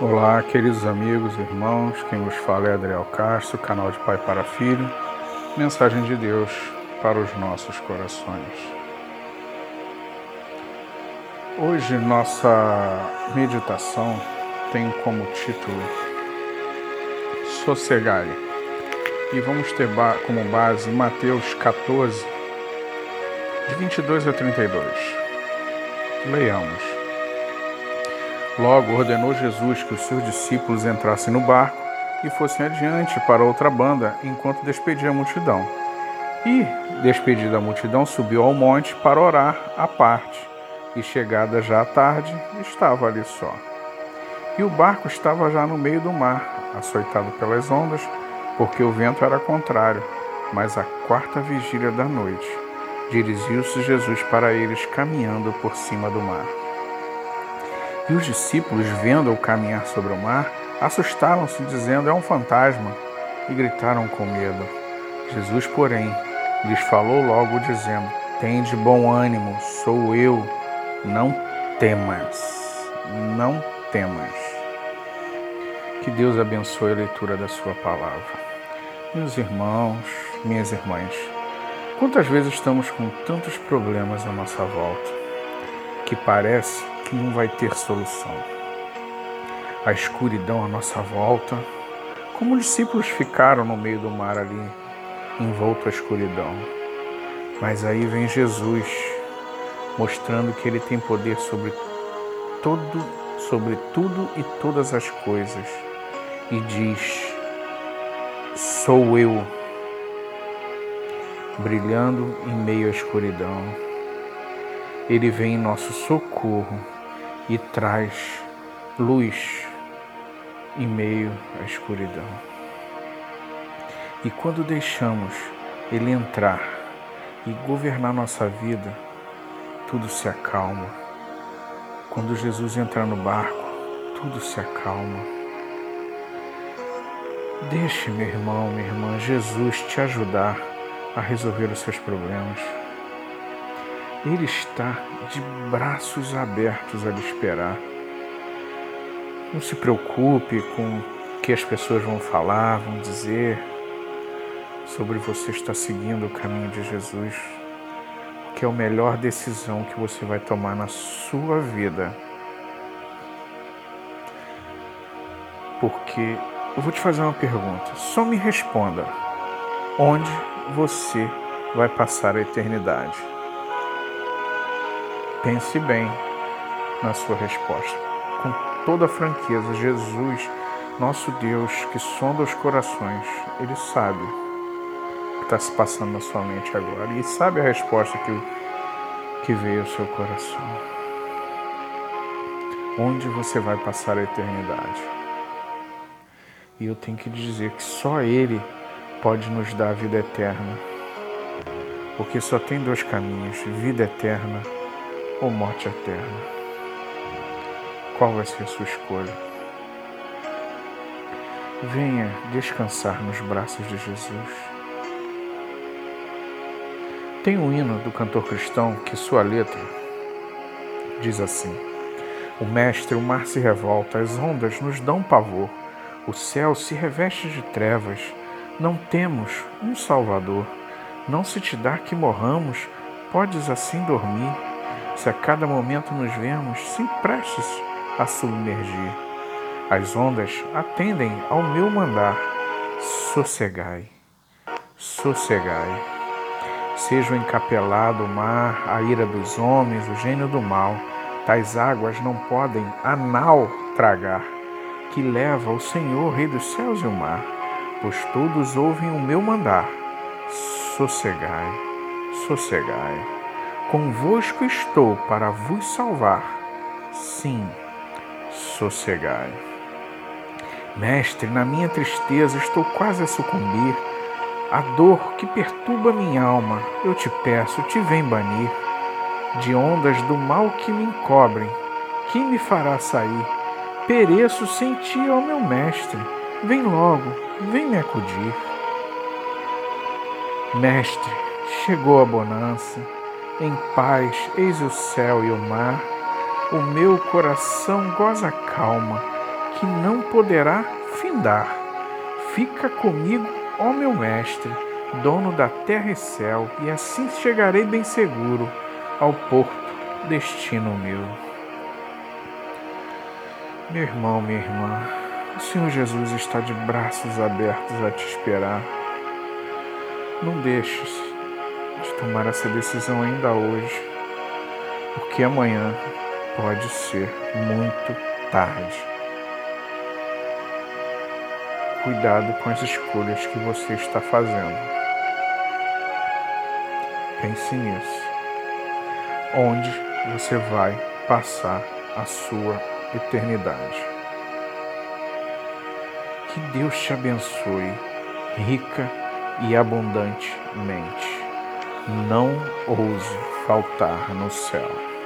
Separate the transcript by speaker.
Speaker 1: Olá, queridos amigos, irmãos, quem vos fala é Adriel Castro, canal de Pai para Filho, mensagem de Deus para os nossos corações. Hoje nossa meditação tem como título Sossegai e vamos ter como base Mateus 14, de 22 a 32. Leiamos. Logo ordenou Jesus que os seus discípulos entrassem no barco e fossem adiante para outra banda enquanto despedia a multidão. E, despedida a multidão, subiu ao monte para orar à parte. E chegada já à tarde, estava ali só. E o barco estava já no meio do mar, açoitado pelas ondas, porque o vento era contrário. Mas à quarta vigília da noite, dirigiu-se Jesus para eles caminhando por cima do mar. E os discípulos, vendo-o caminhar sobre o mar, assustaram-se, dizendo: É um fantasma, e gritaram com medo. Jesus, porém, lhes falou logo, dizendo: Tende bom ânimo, sou eu, não temas, não temas. Que Deus abençoe a leitura da Sua palavra. Meus irmãos, minhas irmãs, quantas vezes estamos com tantos problemas à nossa volta que parece que não vai ter solução. A escuridão à nossa volta, como os discípulos ficaram no meio do mar ali, envolto à escuridão. Mas aí vem Jesus, mostrando que ele tem poder sobre todo, sobre tudo e todas as coisas, e diz: Sou eu, brilhando em meio à escuridão. Ele vem em nosso socorro e traz luz em meio à escuridão. E quando deixamos Ele entrar e governar nossa vida, tudo se acalma. Quando Jesus entra no barco, tudo se acalma. Deixe, meu irmão, minha irmã, Jesus te ajudar a resolver os seus problemas. Ele está de braços abertos a lhe esperar. Não se preocupe com o que as pessoas vão falar, vão dizer sobre você estar seguindo o caminho de Jesus, que é a melhor decisão que você vai tomar na sua vida. Porque eu vou te fazer uma pergunta, só me responda: onde você vai passar a eternidade? Pense bem na sua resposta. Com toda franqueza, Jesus, nosso Deus que sonda os corações, Ele sabe o que está se passando na sua mente agora e sabe a resposta que, que veio ao seu coração. Onde você vai passar a eternidade? E eu tenho que dizer que só Ele pode nos dar a vida eterna. Porque só tem dois caminhos: vida eterna ou morte eterna? Qual vai ser a sua escolha? Venha descansar nos braços de Jesus. Tem um hino do cantor cristão que sua letra diz assim: O mestre, o mar se revolta, as ondas nos dão pavor, o céu se reveste de trevas, não temos um Salvador. Não se te dá que morramos, podes assim dormir se a cada momento nos vemos sem prestes a submergir. As ondas atendem ao meu mandar. Sossegai, sossegai. Seja o encapelado o mar, a ira dos homens, o gênio do mal, tais águas não podem a nau tragar, que leva o Senhor, Rei dos céus e o mar, pois todos ouvem o meu mandar. Sossegai, sossegai. Convosco estou para vos salvar. Sim, sossegai. Mestre, na minha tristeza estou quase a sucumbir. A dor que perturba minha alma, eu te peço, te vem banir. De ondas do mal que me encobrem, quem me fará sair? Pereço sem ti, ó meu mestre. Vem logo, vem me acudir. Mestre, chegou a bonança em paz, eis o céu e o mar. O meu coração goza calma, que não poderá findar. Fica comigo, ó meu mestre, dono da terra e céu, e assim chegarei bem seguro ao porto, destino meu. Meu irmão, minha irmã, o Senhor Jesus está de braços abertos a te esperar. Não deixes de tomar essa decisão ainda hoje, porque amanhã pode ser muito tarde. Cuidado com as escolhas que você está fazendo. Pense nisso. Onde você vai passar a sua eternidade. Que Deus te abençoe rica e abundantemente. Não ouse faltar no céu.